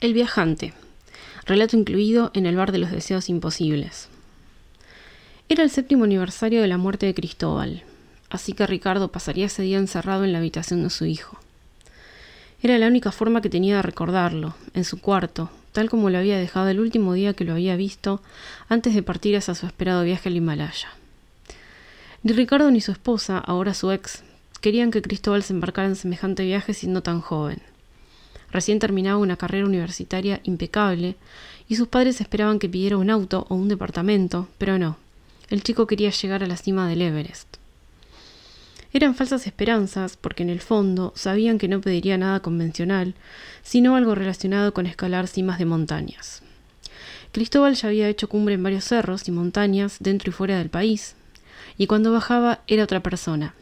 El viajante. Relato incluido en el bar de los deseos imposibles. Era el séptimo aniversario de la muerte de Cristóbal, así que Ricardo pasaría ese día encerrado en la habitación de su hijo. Era la única forma que tenía de recordarlo, en su cuarto, tal como lo había dejado el último día que lo había visto antes de partir hacia su esperado viaje al Himalaya. Ni Ricardo ni su esposa, ahora su ex, querían que Cristóbal se embarcara en semejante viaje siendo tan joven. Recién terminaba una carrera universitaria impecable y sus padres esperaban que pidiera un auto o un departamento, pero no. El chico quería llegar a la cima del Everest. Eran falsas esperanzas porque en el fondo sabían que no pediría nada convencional, sino algo relacionado con escalar cimas de montañas. Cristóbal ya había hecho cumbre en varios cerros y montañas dentro y fuera del país, y cuando bajaba era otra persona.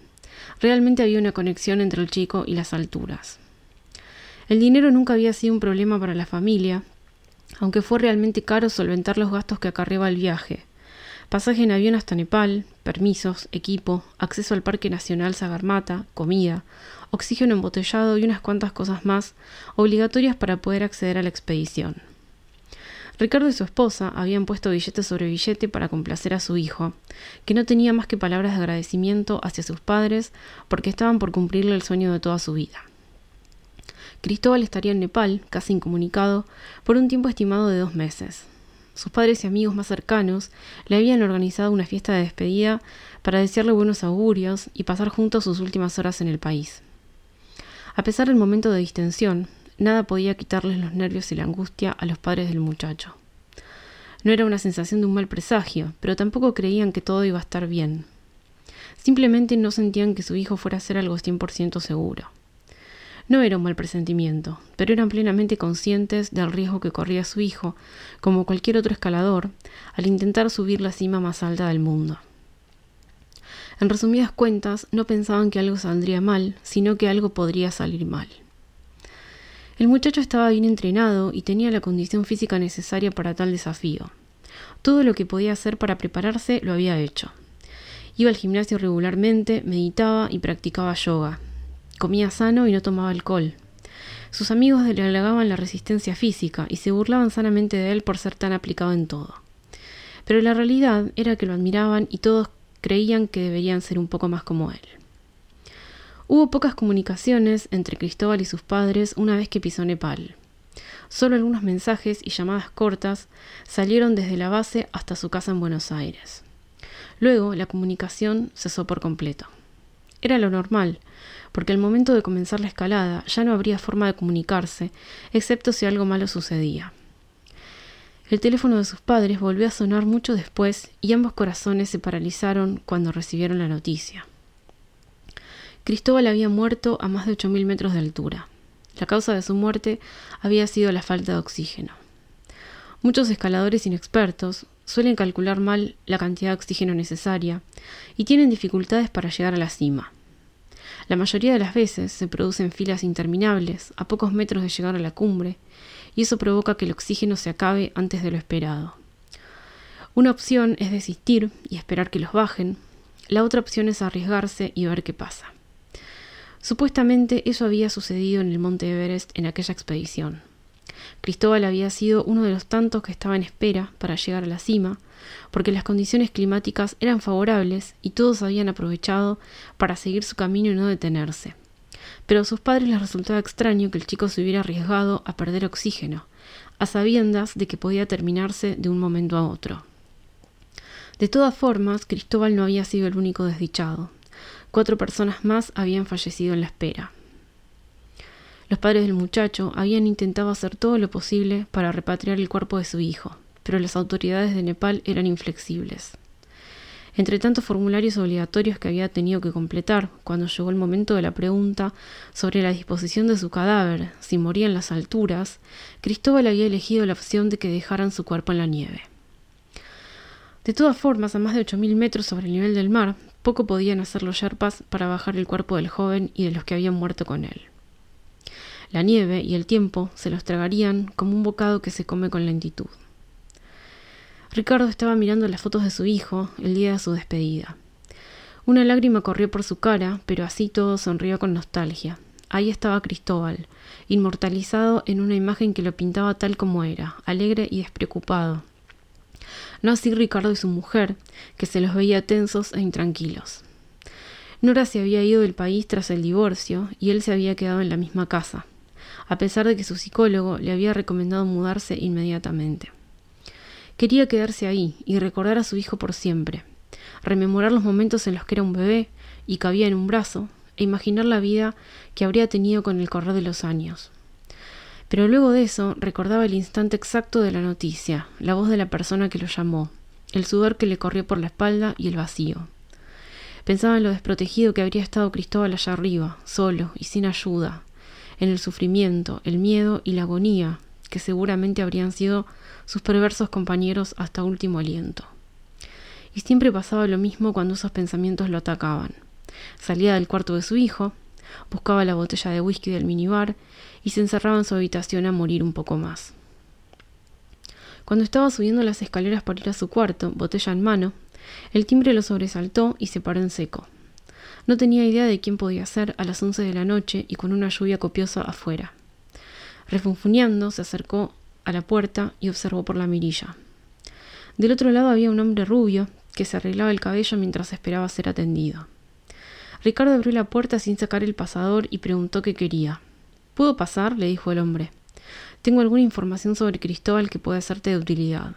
Realmente había una conexión entre el chico y las alturas. El dinero nunca había sido un problema para la familia, aunque fue realmente caro solventar los gastos que acarreaba el viaje. Pasaje en avión hasta Nepal, permisos, equipo, acceso al Parque Nacional Sagarmata, comida, oxígeno embotellado y unas cuantas cosas más obligatorias para poder acceder a la expedición. Ricardo y su esposa habían puesto billete sobre billete para complacer a su hijo, que no tenía más que palabras de agradecimiento hacia sus padres porque estaban por cumplirle el sueño de toda su vida. Cristóbal estaría en Nepal, casi incomunicado, por un tiempo estimado de dos meses. Sus padres y amigos más cercanos le habían organizado una fiesta de despedida para desearle buenos augurios y pasar juntos sus últimas horas en el país. A pesar del momento de distensión, nada podía quitarles los nervios y la angustia a los padres del muchacho. No era una sensación de un mal presagio, pero tampoco creían que todo iba a estar bien. Simplemente no sentían que su hijo fuera a ser algo 100% seguro. No era un mal presentimiento, pero eran plenamente conscientes del riesgo que corría su hijo, como cualquier otro escalador, al intentar subir la cima más alta del mundo. En resumidas cuentas, no pensaban que algo saldría mal, sino que algo podría salir mal. El muchacho estaba bien entrenado y tenía la condición física necesaria para tal desafío. Todo lo que podía hacer para prepararse lo había hecho. Iba al gimnasio regularmente, meditaba y practicaba yoga, Comía sano y no tomaba alcohol. Sus amigos le halagaban la resistencia física y se burlaban sanamente de él por ser tan aplicado en todo. Pero la realidad era que lo admiraban y todos creían que deberían ser un poco más como él. Hubo pocas comunicaciones entre Cristóbal y sus padres una vez que pisó Nepal. Solo algunos mensajes y llamadas cortas salieron desde la base hasta su casa en Buenos Aires. Luego la comunicación cesó por completo. Era lo normal, porque al momento de comenzar la escalada ya no habría forma de comunicarse, excepto si algo malo sucedía. El teléfono de sus padres volvió a sonar mucho después y ambos corazones se paralizaron cuando recibieron la noticia. Cristóbal había muerto a más de 8.000 metros de altura. La causa de su muerte había sido la falta de oxígeno. Muchos escaladores inexpertos suelen calcular mal la cantidad de oxígeno necesaria y tienen dificultades para llegar a la cima. La mayoría de las veces se producen filas interminables a pocos metros de llegar a la cumbre, y eso provoca que el oxígeno se acabe antes de lo esperado. Una opción es desistir y esperar que los bajen, la otra opción es arriesgarse y ver qué pasa. Supuestamente eso había sucedido en el monte Everest en aquella expedición. Cristóbal había sido uno de los tantos que estaba en espera para llegar a la cima, porque las condiciones climáticas eran favorables y todos habían aprovechado para seguir su camino y no detenerse. Pero a sus padres les resultaba extraño que el chico se hubiera arriesgado a perder oxígeno, a sabiendas de que podía terminarse de un momento a otro. De todas formas, Cristóbal no había sido el único desdichado. Cuatro personas más habían fallecido en la espera. Los padres del muchacho habían intentado hacer todo lo posible para repatriar el cuerpo de su hijo, pero las autoridades de Nepal eran inflexibles. Entre tantos formularios obligatorios que había tenido que completar cuando llegó el momento de la pregunta sobre la disposición de su cadáver, si moría en las alturas, Cristóbal había elegido la opción de que dejaran su cuerpo en la nieve. De todas formas, a más de 8.000 metros sobre el nivel del mar, poco podían hacer los yerpas para bajar el cuerpo del joven y de los que habían muerto con él. La nieve y el tiempo se los tragarían como un bocado que se come con lentitud. Ricardo estaba mirando las fotos de su hijo el día de su despedida. Una lágrima corrió por su cara, pero así todo sonrió con nostalgia. ahí estaba Cristóbal, inmortalizado en una imagen que lo pintaba tal como era, alegre y despreocupado. No así Ricardo y su mujer, que se los veía tensos e intranquilos. Nora se había ido del país tras el divorcio y él se había quedado en la misma casa, a pesar de que su psicólogo le había recomendado mudarse inmediatamente. Quería quedarse ahí y recordar a su hijo por siempre, rememorar los momentos en los que era un bebé y cabía en un brazo, e imaginar la vida que habría tenido con el correr de los años. Pero luego de eso recordaba el instante exacto de la noticia, la voz de la persona que lo llamó, el sudor que le corrió por la espalda y el vacío. Pensaba en lo desprotegido que habría estado Cristóbal allá arriba, solo y sin ayuda, en el sufrimiento, el miedo y la agonía que seguramente habrían sido sus perversos compañeros hasta último aliento. Y siempre pasaba lo mismo cuando esos pensamientos lo atacaban. Salía del cuarto de su hijo, buscaba la botella de whisky del minibar y se encerraba en su habitación a morir un poco más. Cuando estaba subiendo las escaleras para ir a su cuarto, botella en mano, el timbre lo sobresaltó y se paró en seco. No tenía idea de quién podía ser a las once de la noche y con una lluvia copiosa afuera. Refunfuñando, se acercó a la puerta y observó por la mirilla. Del otro lado había un hombre rubio que se arreglaba el cabello mientras esperaba ser atendido. Ricardo abrió la puerta sin sacar el pasador y preguntó qué quería. ¿Puedo pasar? le dijo el hombre. Tengo alguna información sobre Cristóbal que puede hacerte de utilidad.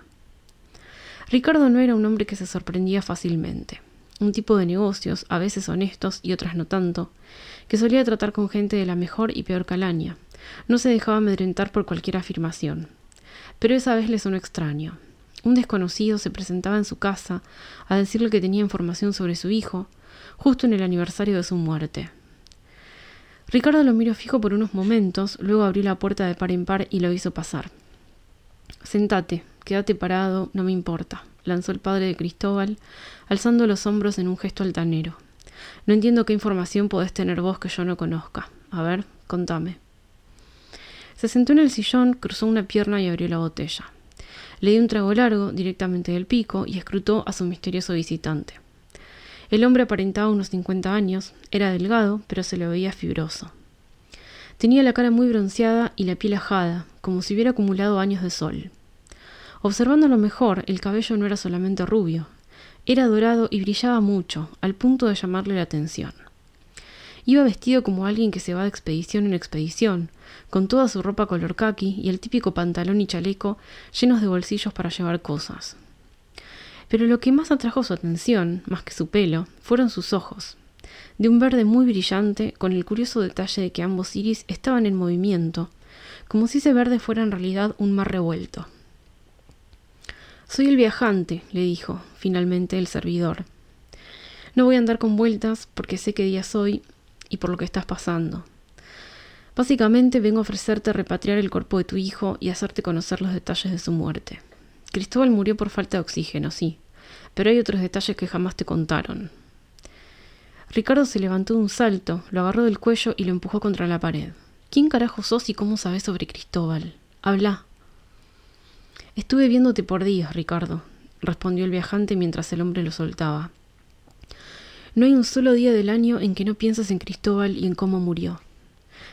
Ricardo no era un hombre que se sorprendía fácilmente. Un tipo de negocios, a veces honestos y otras no tanto, que solía tratar con gente de la mejor y peor calaña. No se dejaba amedrentar por cualquier afirmación. Pero esa vez le sonó extraño. Un desconocido se presentaba en su casa a decirle que tenía información sobre su hijo, justo en el aniversario de su muerte. Ricardo lo miró fijo por unos momentos, luego abrió la puerta de par en par y lo hizo pasar. Sentate, quédate parado, no me importa, lanzó el padre de Cristóbal, alzando los hombros en un gesto altanero. No entiendo qué información podés tener vos que yo no conozca. A ver, contame. Se sentó en el sillón, cruzó una pierna y abrió la botella. Le dio un trago largo, directamente del pico, y escrutó a su misterioso visitante. El hombre aparentaba unos cincuenta años, era delgado, pero se lo veía fibroso. Tenía la cara muy bronceada y la piel ajada, como si hubiera acumulado años de sol. Observándolo mejor, el cabello no era solamente rubio, era dorado y brillaba mucho, al punto de llamarle la atención. Iba vestido como alguien que se va de expedición en expedición, con toda su ropa color khaki y el típico pantalón y chaleco llenos de bolsillos para llevar cosas. Pero lo que más atrajo su atención, más que su pelo, fueron sus ojos, de un verde muy brillante, con el curioso detalle de que ambos iris estaban en movimiento, como si ese verde fuera en realidad un mar revuelto. Soy el viajante, le dijo, finalmente el servidor. No voy a andar con vueltas porque sé qué día soy y por lo que estás pasando. Básicamente vengo a ofrecerte repatriar el cuerpo de tu hijo y hacerte conocer los detalles de su muerte. Cristóbal murió por falta de oxígeno, sí, pero hay otros detalles que jamás te contaron. Ricardo se levantó de un salto, lo agarró del cuello y lo empujó contra la pared. ¿Quién carajo sos y cómo sabes sobre Cristóbal? Habla. Estuve viéndote por días, Ricardo, respondió el viajante mientras el hombre lo soltaba. No hay un solo día del año en que no piensas en Cristóbal y en cómo murió.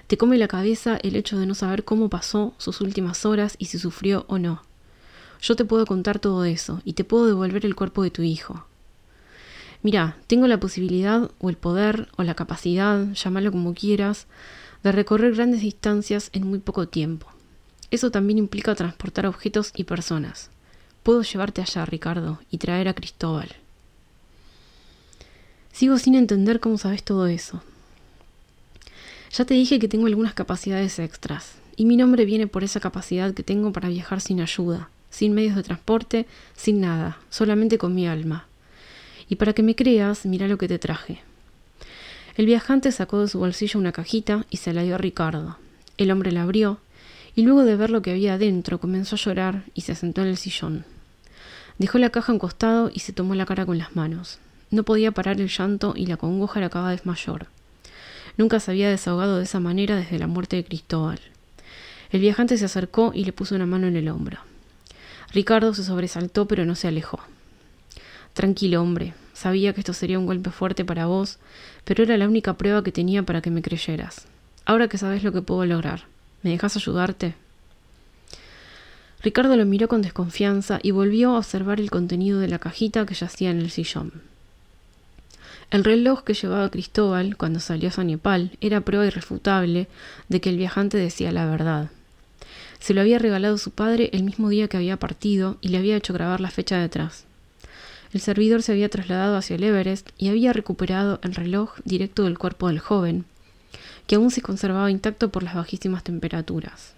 Te come la cabeza el hecho de no saber cómo pasó sus últimas horas y si sufrió o no. Yo te puedo contar todo eso y te puedo devolver el cuerpo de tu hijo. Mira, tengo la posibilidad o el poder o la capacidad, llámalo como quieras, de recorrer grandes distancias en muy poco tiempo. Eso también implica transportar objetos y personas. Puedo llevarte allá, Ricardo, y traer a Cristóbal. Sigo sin entender cómo sabes todo eso. Ya te dije que tengo algunas capacidades extras, y mi nombre viene por esa capacidad que tengo para viajar sin ayuda, sin medios de transporte, sin nada, solamente con mi alma. Y para que me creas, mira lo que te traje. El viajante sacó de su bolsillo una cajita y se la dio a Ricardo. El hombre la abrió, y luego de ver lo que había adentro comenzó a llorar y se sentó en el sillón. Dejó la caja a un costado y se tomó la cara con las manos. No podía parar el llanto y la congoja era cada vez mayor. Nunca se había desahogado de esa manera desde la muerte de Cristóbal. El viajante se acercó y le puso una mano en el hombro. Ricardo se sobresaltó pero no se alejó. Tranquilo, hombre. Sabía que esto sería un golpe fuerte para vos, pero era la única prueba que tenía para que me creyeras. Ahora que sabes lo que puedo lograr, ¿me dejas ayudarte? Ricardo lo miró con desconfianza y volvió a observar el contenido de la cajita que yacía en el sillón. El reloj que llevaba Cristóbal cuando salió a Nepal era prueba irrefutable de que el viajante decía la verdad. Se lo había regalado su padre el mismo día que había partido y le había hecho grabar la fecha detrás. El servidor se había trasladado hacia el Everest y había recuperado el reloj directo del cuerpo del joven, que aún se conservaba intacto por las bajísimas temperaturas.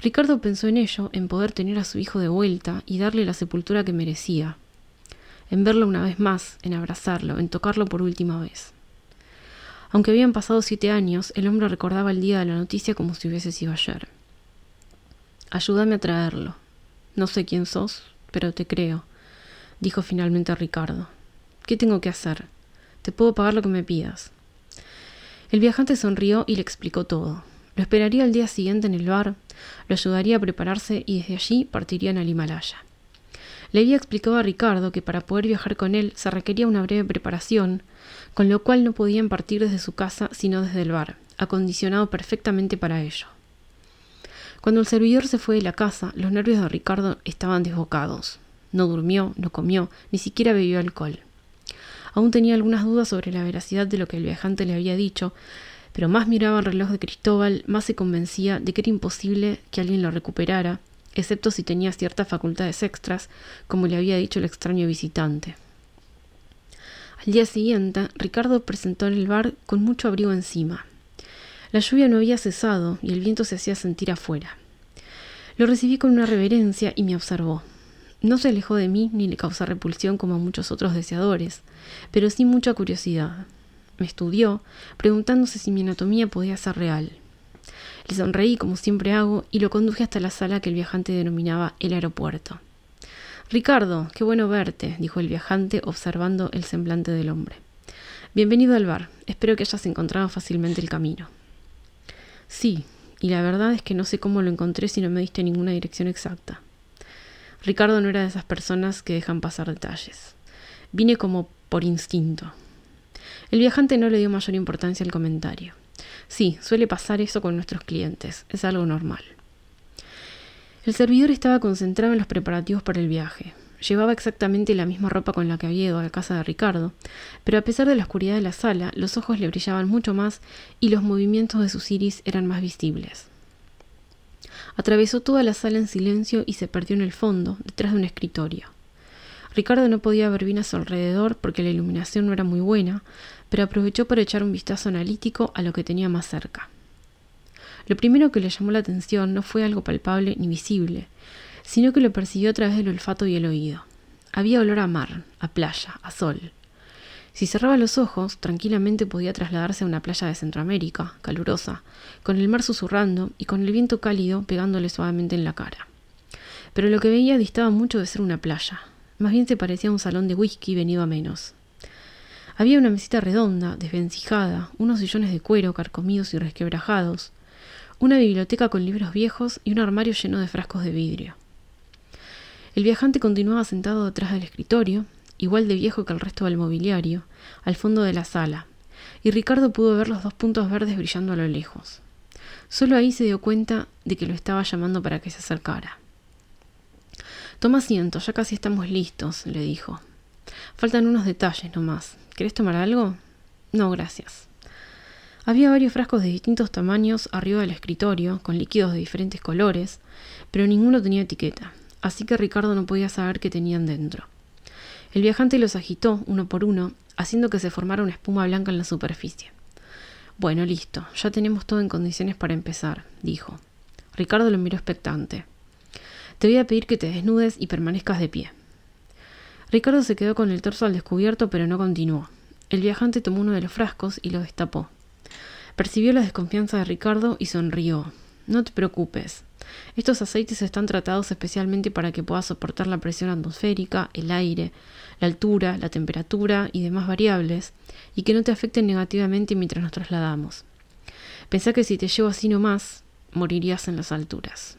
Ricardo pensó en ello, en poder tener a su hijo de vuelta y darle la sepultura que merecía, en verlo una vez más, en abrazarlo, en tocarlo por última vez. Aunque habían pasado siete años, el hombre recordaba el día de la noticia como si hubiese sido ayer. Ayúdame a traerlo. No sé quién sos, pero te creo, dijo finalmente Ricardo. ¿Qué tengo que hacer? Te puedo pagar lo que me pidas. El viajante sonrió y le explicó todo. Lo esperaría el día siguiente en el bar, lo ayudaría a prepararse y desde allí partirían al Himalaya. Le había explicado a Ricardo que para poder viajar con él se requería una breve preparación, con lo cual no podían partir desde su casa sino desde el bar, acondicionado perfectamente para ello. Cuando el servidor se fue de la casa, los nervios de Ricardo estaban desbocados. No durmió, no comió, ni siquiera bebió alcohol. Aún tenía algunas dudas sobre la veracidad de lo que el viajante le había dicho, pero más miraba el reloj de Cristóbal, más se convencía de que era imposible que alguien lo recuperara, excepto si tenía ciertas facultades extras, como le había dicho el extraño visitante. Al día siguiente, Ricardo presentó en el bar con mucho abrigo encima. La lluvia no había cesado y el viento se hacía sentir afuera. Lo recibí con una reverencia y me observó. No se alejó de mí ni le causó repulsión como a muchos otros deseadores, pero sí mucha curiosidad. Me estudió, preguntándose si mi anatomía podía ser real. Le sonreí como siempre hago y lo conduje hasta la sala que el viajante denominaba el aeropuerto. Ricardo, qué bueno verte, dijo el viajante observando el semblante del hombre. Bienvenido al bar. Espero que hayas encontrado fácilmente el camino. Sí, y la verdad es que no sé cómo lo encontré si no me diste ninguna dirección exacta. Ricardo no era de esas personas que dejan pasar detalles. Vine como por instinto. El viajante no le dio mayor importancia al comentario. Sí, suele pasar eso con nuestros clientes, es algo normal. El servidor estaba concentrado en los preparativos para el viaje. Llevaba exactamente la misma ropa con la que había ido a la casa de Ricardo, pero a pesar de la oscuridad de la sala, los ojos le brillaban mucho más y los movimientos de sus iris eran más visibles. Atravesó toda la sala en silencio y se perdió en el fondo, detrás de un escritorio. Ricardo no podía ver bien a su alrededor porque la iluminación no era muy buena, pero aprovechó para echar un vistazo analítico a lo que tenía más cerca. Lo primero que le llamó la atención no fue algo palpable ni visible, sino que lo persiguió a través del olfato y el oído. Había olor a mar, a playa, a sol. Si cerraba los ojos, tranquilamente podía trasladarse a una playa de Centroamérica, calurosa, con el mar susurrando y con el viento cálido pegándole suavemente en la cara. Pero lo que veía distaba mucho de ser una playa, más bien se parecía a un salón de whisky venido a menos. Había una mesita redonda, desvencijada, unos sillones de cuero carcomidos y resquebrajados, una biblioteca con libros viejos y un armario lleno de frascos de vidrio. El viajante continuaba sentado detrás del escritorio, igual de viejo que el resto del mobiliario, al fondo de la sala, y Ricardo pudo ver los dos puntos verdes brillando a lo lejos. Solo ahí se dio cuenta de que lo estaba llamando para que se acercara. Toma asiento, ya casi estamos listos, le dijo. Faltan unos detalles nomás. ¿Querés tomar algo? No, gracias. Había varios frascos de distintos tamaños arriba del escritorio, con líquidos de diferentes colores, pero ninguno tenía etiqueta así que Ricardo no podía saber qué tenían dentro. El viajante los agitó uno por uno, haciendo que se formara una espuma blanca en la superficie. Bueno, listo, ya tenemos todo en condiciones para empezar, dijo. Ricardo lo miró expectante. Te voy a pedir que te desnudes y permanezcas de pie. Ricardo se quedó con el torso al descubierto, pero no continuó. El viajante tomó uno de los frascos y lo destapó. Percibió la desconfianza de Ricardo y sonrió. No te preocupes. Estos aceites están tratados especialmente para que puedas soportar la presión atmosférica, el aire, la altura, la temperatura y demás variables, y que no te afecten negativamente mientras nos trasladamos. Pensá que si te llevo así nomás, morirías en las alturas.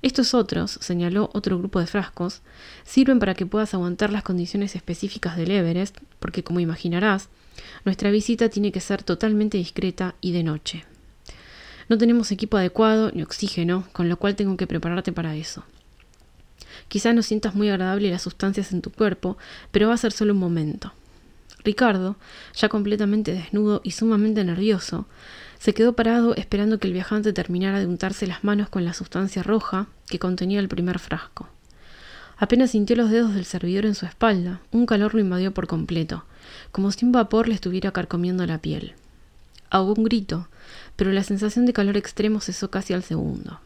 Estos otros, señaló otro grupo de frascos, sirven para que puedas aguantar las condiciones específicas del Everest, porque como imaginarás, Nuestra visita tiene que ser totalmente discreta y de noche. No tenemos equipo adecuado ni oxígeno, con lo cual tengo que prepararte para eso. Quizás no sientas muy agradable las sustancias en tu cuerpo, pero va a ser solo un momento. Ricardo, ya completamente desnudo y sumamente nervioso, se quedó parado esperando que el viajante terminara de untarse las manos con la sustancia roja que contenía el primer frasco. Apenas sintió los dedos del servidor en su espalda, un calor lo invadió por completo, como si un vapor le estuviera carcomiendo la piel. Ahogó un grito, pero la sensación de calor extremo cesó casi al segundo.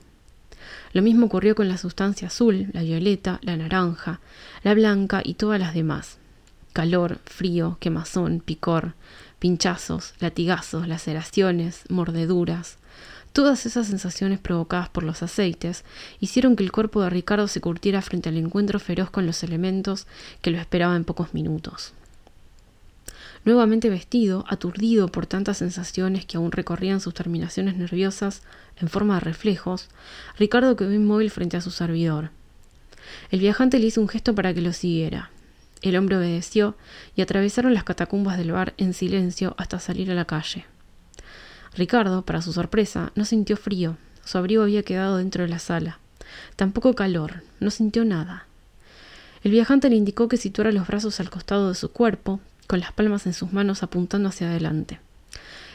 Lo mismo ocurrió con la sustancia azul, la violeta, la naranja, la blanca y todas las demás. Calor, frío, quemazón, picor, pinchazos, latigazos, laceraciones, mordeduras. Todas esas sensaciones provocadas por los aceites hicieron que el cuerpo de Ricardo se curtiera frente al encuentro feroz con los elementos que lo esperaba en pocos minutos. Nuevamente vestido, aturdido por tantas sensaciones que aún recorrían sus terminaciones nerviosas en forma de reflejos, Ricardo quedó inmóvil frente a su servidor. El viajante le hizo un gesto para que lo siguiera. El hombre obedeció y atravesaron las catacumbas del bar en silencio hasta salir a la calle. Ricardo, para su sorpresa, no sintió frío. Su abrigo había quedado dentro de la sala. Tampoco calor. No sintió nada. El viajante le indicó que situara los brazos al costado de su cuerpo, con las palmas en sus manos apuntando hacia adelante.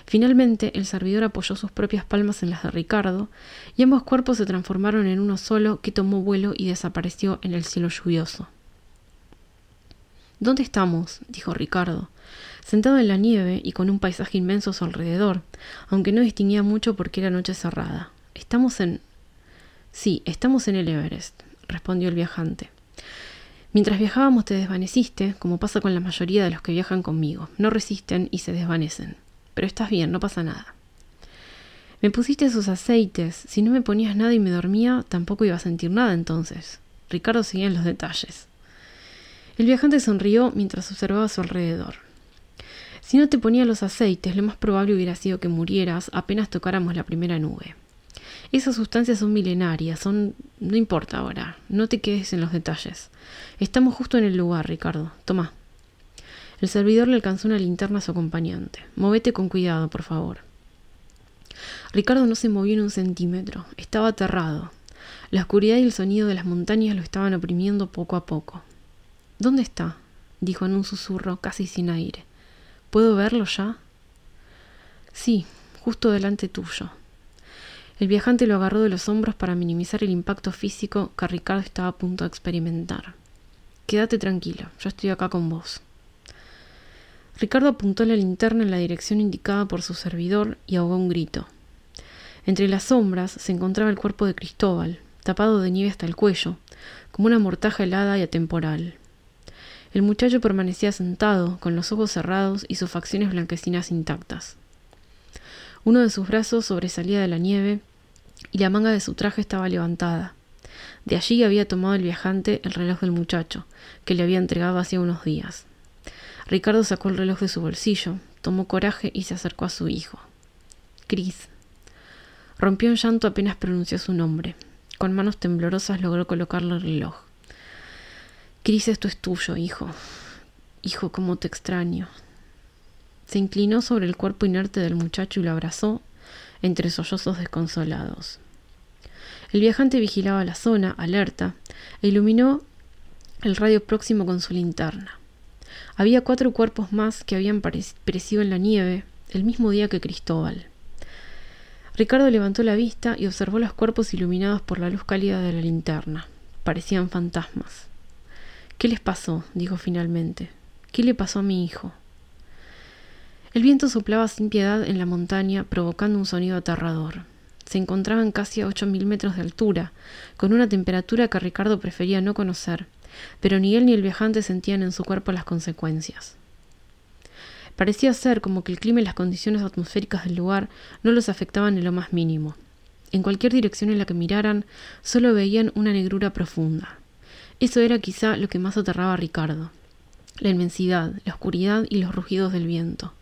Finalmente, el servidor apoyó sus propias palmas en las de Ricardo, y ambos cuerpos se transformaron en uno solo que tomó vuelo y desapareció en el cielo lluvioso. ¿Dónde estamos? dijo Ricardo, sentado en la nieve y con un paisaje inmenso a su alrededor, aunque no distinguía mucho porque era noche cerrada. Estamos en. Sí, estamos en el Everest, respondió el viajante. Mientras viajábamos te desvaneciste, como pasa con la mayoría de los que viajan conmigo. No resisten y se desvanecen. Pero estás bien, no pasa nada. Me pusiste esos aceites. Si no me ponías nada y me dormía, tampoco iba a sentir nada entonces. Ricardo seguía en los detalles. El viajante sonrió mientras observaba a su alrededor. Si no te ponía los aceites, lo más probable hubiera sido que murieras apenas tocáramos la primera nube. Esas sustancias son milenarias, son... no importa ahora, no te quedes en los detalles. Estamos justo en el lugar, Ricardo. Toma. El servidor le alcanzó una linterna a su acompañante. Movete con cuidado, por favor. Ricardo no se movió en un centímetro. Estaba aterrado. La oscuridad y el sonido de las montañas lo estaban oprimiendo poco a poco. ¿Dónde está? dijo en un susurro casi sin aire. ¿Puedo verlo ya? Sí, justo delante tuyo. El viajante lo agarró de los hombros para minimizar el impacto físico que Ricardo estaba a punto de experimentar. Quédate tranquilo, yo estoy acá con vos. Ricardo apuntó la linterna en la dirección indicada por su servidor y ahogó un grito. Entre las sombras se encontraba el cuerpo de Cristóbal, tapado de nieve hasta el cuello, como una mortaja helada y atemporal. El muchacho permanecía sentado, con los ojos cerrados y sus facciones blanquecinas intactas. Uno de sus brazos sobresalía de la nieve y la manga de su traje estaba levantada. De allí había tomado el viajante el reloj del muchacho, que le había entregado hacía unos días. Ricardo sacó el reloj de su bolsillo, tomó coraje y se acercó a su hijo. Cris. Rompió en llanto apenas pronunció su nombre. Con manos temblorosas logró colocarle el reloj. Cris, esto es tuyo, hijo. Hijo, cómo te extraño. Se inclinó sobre el cuerpo inerte del muchacho y lo abrazó entre sollozos desconsolados. El viajante vigilaba la zona, alerta, e iluminó el radio próximo con su linterna. Había cuatro cuerpos más que habían perecido en la nieve el mismo día que Cristóbal. Ricardo levantó la vista y observó los cuerpos iluminados por la luz cálida de la linterna. Parecían fantasmas. ¿Qué les pasó? dijo finalmente. ¿Qué le pasó a mi hijo? El viento soplaba sin piedad en la montaña, provocando un sonido aterrador. Se encontraban casi a ocho mil metros de altura, con una temperatura que Ricardo prefería no conocer, pero ni él ni el viajante sentían en su cuerpo las consecuencias. Parecía ser como que el clima y las condiciones atmosféricas del lugar no los afectaban en lo más mínimo. En cualquier dirección en la que miraran, solo veían una negrura profunda. Eso era quizá lo que más aterraba a Ricardo. La inmensidad, la oscuridad y los rugidos del viento.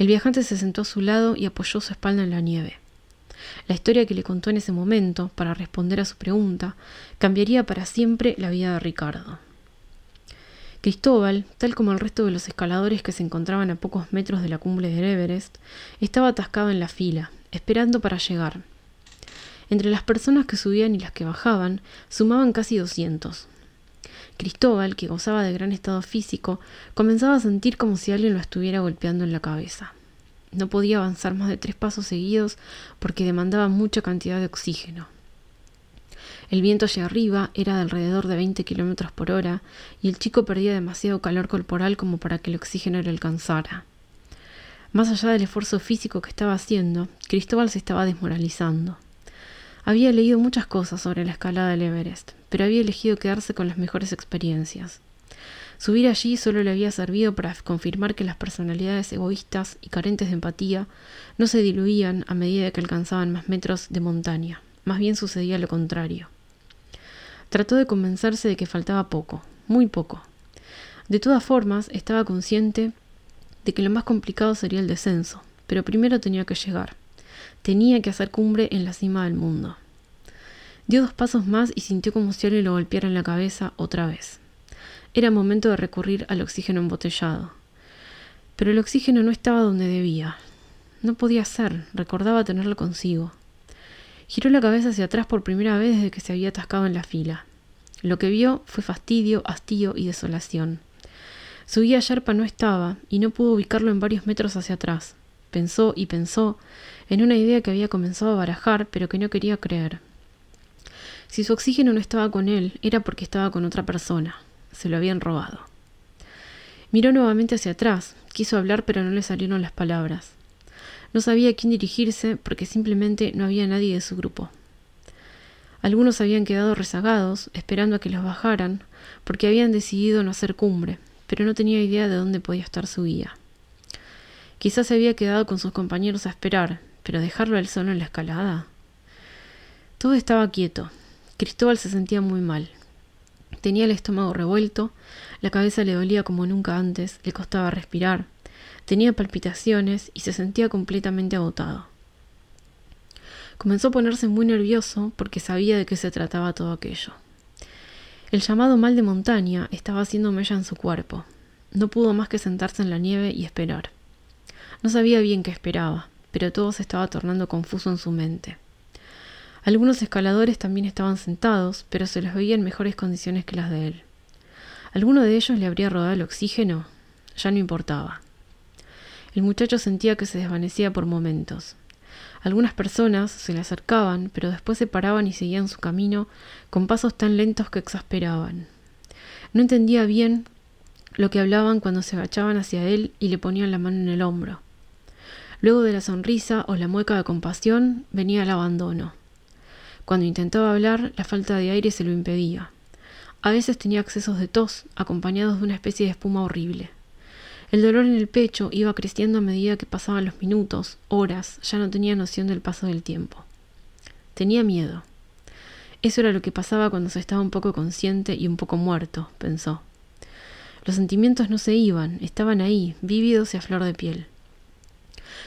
El viajante se sentó a su lado y apoyó su espalda en la nieve. La historia que le contó en ese momento, para responder a su pregunta, cambiaría para siempre la vida de Ricardo. Cristóbal, tal como el resto de los escaladores que se encontraban a pocos metros de la cumbre del Everest, estaba atascado en la fila, esperando para llegar. Entre las personas que subían y las que bajaban, sumaban casi doscientos. Cristóbal, que gozaba de gran estado físico, comenzaba a sentir como si alguien lo estuviera golpeando en la cabeza. No podía avanzar más de tres pasos seguidos porque demandaba mucha cantidad de oxígeno. El viento allá arriba era de alrededor de 20 kilómetros por hora y el chico perdía demasiado calor corporal como para que el oxígeno le alcanzara. Más allá del esfuerzo físico que estaba haciendo, Cristóbal se estaba desmoralizando. Había leído muchas cosas sobre la escalada del Everest, pero había elegido quedarse con las mejores experiencias. Subir allí solo le había servido para confirmar que las personalidades egoístas y carentes de empatía no se diluían a medida que alcanzaban más metros de montaña. Más bien sucedía lo contrario. Trató de convencerse de que faltaba poco, muy poco. De todas formas, estaba consciente de que lo más complicado sería el descenso, pero primero tenía que llegar. Tenía que hacer cumbre en la cima del mundo. Dio dos pasos más y sintió como si alguien lo golpeara en la cabeza otra vez. Era momento de recurrir al oxígeno embotellado. Pero el oxígeno no estaba donde debía. No podía ser, recordaba tenerlo consigo. Giró la cabeza hacia atrás por primera vez desde que se había atascado en la fila. Lo que vio fue fastidio, hastío y desolación. Su guía Sherpa no estaba y no pudo ubicarlo en varios metros hacia atrás. Pensó y pensó en una idea que había comenzado a barajar pero que no quería creer. Si su oxígeno no estaba con él, era porque estaba con otra persona. Se lo habían robado. Miró nuevamente hacia atrás, quiso hablar pero no le salieron las palabras. No sabía a quién dirigirse porque simplemente no había nadie de su grupo. Algunos habían quedado rezagados, esperando a que los bajaran, porque habían decidido no hacer cumbre, pero no tenía idea de dónde podía estar su guía. Quizás se había quedado con sus compañeros a esperar, pero dejarlo él solo en la escalada. Todo estaba quieto. Cristóbal se sentía muy mal. Tenía el estómago revuelto, la cabeza le dolía como nunca antes, le costaba respirar, Tenía palpitaciones y se sentía completamente agotado. Comenzó a ponerse muy nervioso porque sabía de qué se trataba todo aquello. El llamado mal de montaña estaba haciendo mella en su cuerpo. No pudo más que sentarse en la nieve y esperar. No sabía bien qué esperaba, pero todo se estaba tornando confuso en su mente. Algunos escaladores también estaban sentados, pero se los veía en mejores condiciones que las de él. ¿Alguno de ellos le habría rodado el oxígeno? Ya no importaba. El muchacho sentía que se desvanecía por momentos. Algunas personas se le acercaban, pero después se paraban y seguían su camino con pasos tan lentos que exasperaban. No entendía bien lo que hablaban cuando se agachaban hacia él y le ponían la mano en el hombro. Luego de la sonrisa o la mueca de compasión venía el abandono. Cuando intentaba hablar, la falta de aire se lo impedía. A veces tenía accesos de tos, acompañados de una especie de espuma horrible. El dolor en el pecho iba creciendo a medida que pasaban los minutos, horas, ya no tenía noción del paso del tiempo. Tenía miedo. Eso era lo que pasaba cuando se estaba un poco consciente y un poco muerto, pensó. Los sentimientos no se iban, estaban ahí, vívidos y a flor de piel.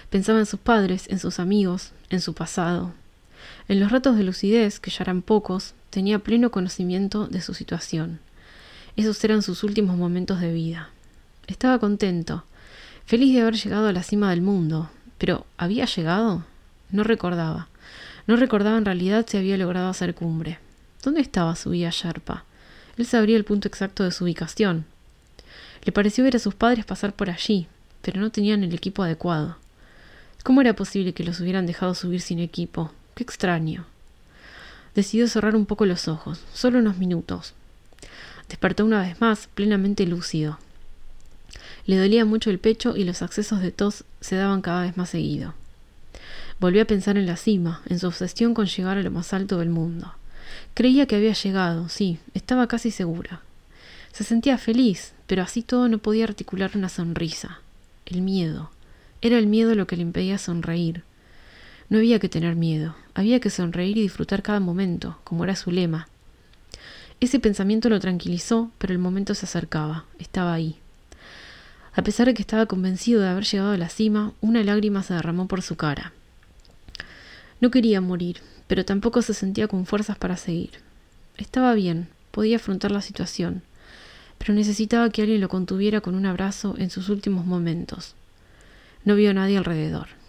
Pensaba en sus padres, en sus amigos, en su pasado. En los ratos de lucidez, que ya eran pocos, tenía pleno conocimiento de su situación. Esos eran sus últimos momentos de vida. Estaba contento, feliz de haber llegado a la cima del mundo. Pero ¿había llegado? No recordaba. No recordaba en realidad si había logrado hacer cumbre. ¿Dónde estaba su guía Sherpa? Él sabría el punto exacto de su ubicación. Le pareció ver a sus padres pasar por allí, pero no tenían el equipo adecuado. ¿Cómo era posible que los hubieran dejado subir sin equipo? Qué extraño. Decidió cerrar un poco los ojos, solo unos minutos. Despertó una vez más, plenamente lúcido. Le dolía mucho el pecho y los accesos de tos se daban cada vez más seguido. Volvió a pensar en la cima, en su obsesión con llegar a lo más alto del mundo. Creía que había llegado, sí, estaba casi segura. Se sentía feliz, pero así todo no podía articular una sonrisa. El miedo. Era el miedo lo que le impedía sonreír. No había que tener miedo, había que sonreír y disfrutar cada momento, como era su lema. Ese pensamiento lo tranquilizó, pero el momento se acercaba, estaba ahí. A pesar de que estaba convencido de haber llegado a la cima, una lágrima se derramó por su cara. No quería morir, pero tampoco se sentía con fuerzas para seguir. Estaba bien, podía afrontar la situación. pero necesitaba que alguien lo contuviera con un abrazo en sus últimos momentos. No vio a nadie alrededor.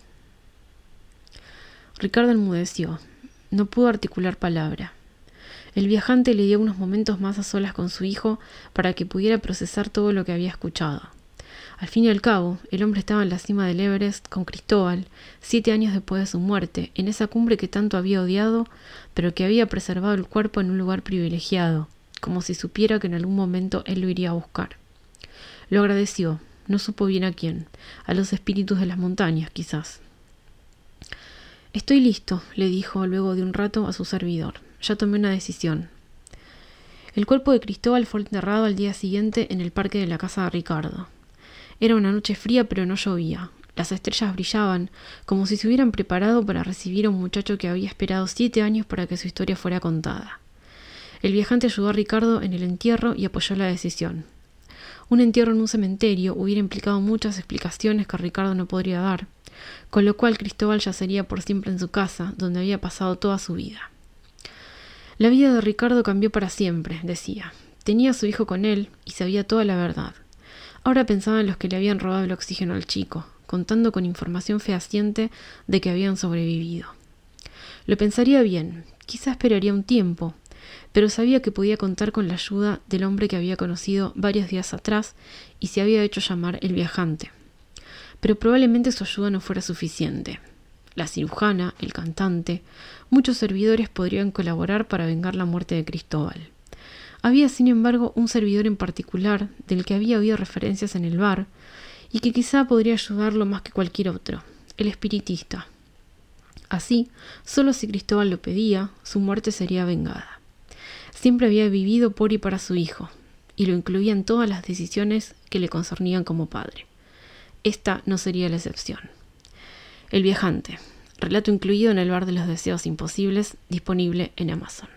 Ricardo enmudeció. No pudo articular palabra. El viajante le dio unos momentos más a solas con su hijo para que pudiera procesar todo lo que había escuchado. Al fin y al cabo, el hombre estaba en la cima del Everest con Cristóbal, siete años después de su muerte, en esa cumbre que tanto había odiado, pero que había preservado el cuerpo en un lugar privilegiado, como si supiera que en algún momento él lo iría a buscar. Lo agradeció, no supo bien a quién, a los espíritus de las montañas, quizás. Estoy listo, le dijo luego de un rato a su servidor. Ya tomé una decisión. El cuerpo de Cristóbal fue enterrado al día siguiente en el parque de la casa de Ricardo. Era una noche fría pero no llovía. Las estrellas brillaban, como si se hubieran preparado para recibir a un muchacho que había esperado siete años para que su historia fuera contada. El viajante ayudó a Ricardo en el entierro y apoyó la decisión. Un entierro en un cementerio hubiera implicado muchas explicaciones que Ricardo no podría dar, con lo cual Cristóbal yacería por siempre en su casa, donde había pasado toda su vida. La vida de Ricardo cambió para siempre, decía. Tenía a su hijo con él y sabía toda la verdad. Ahora pensaba en los que le habían robado el oxígeno al chico, contando con información fehaciente de que habían sobrevivido. Lo pensaría bien, quizá esperaría un tiempo, pero sabía que podía contar con la ayuda del hombre que había conocido varios días atrás y se había hecho llamar el viajante. Pero probablemente su ayuda no fuera suficiente. La cirujana, el cantante, muchos servidores podrían colaborar para vengar la muerte de Cristóbal. Había, sin embargo, un servidor en particular del que había oído referencias en el bar y que quizá podría ayudarlo más que cualquier otro, el espiritista. Así, solo si Cristóbal lo pedía, su muerte sería vengada. Siempre había vivido por y para su hijo, y lo incluía en todas las decisiones que le concernían como padre. Esta no sería la excepción. El viajante, relato incluido en el bar de los deseos imposibles, disponible en Amazon.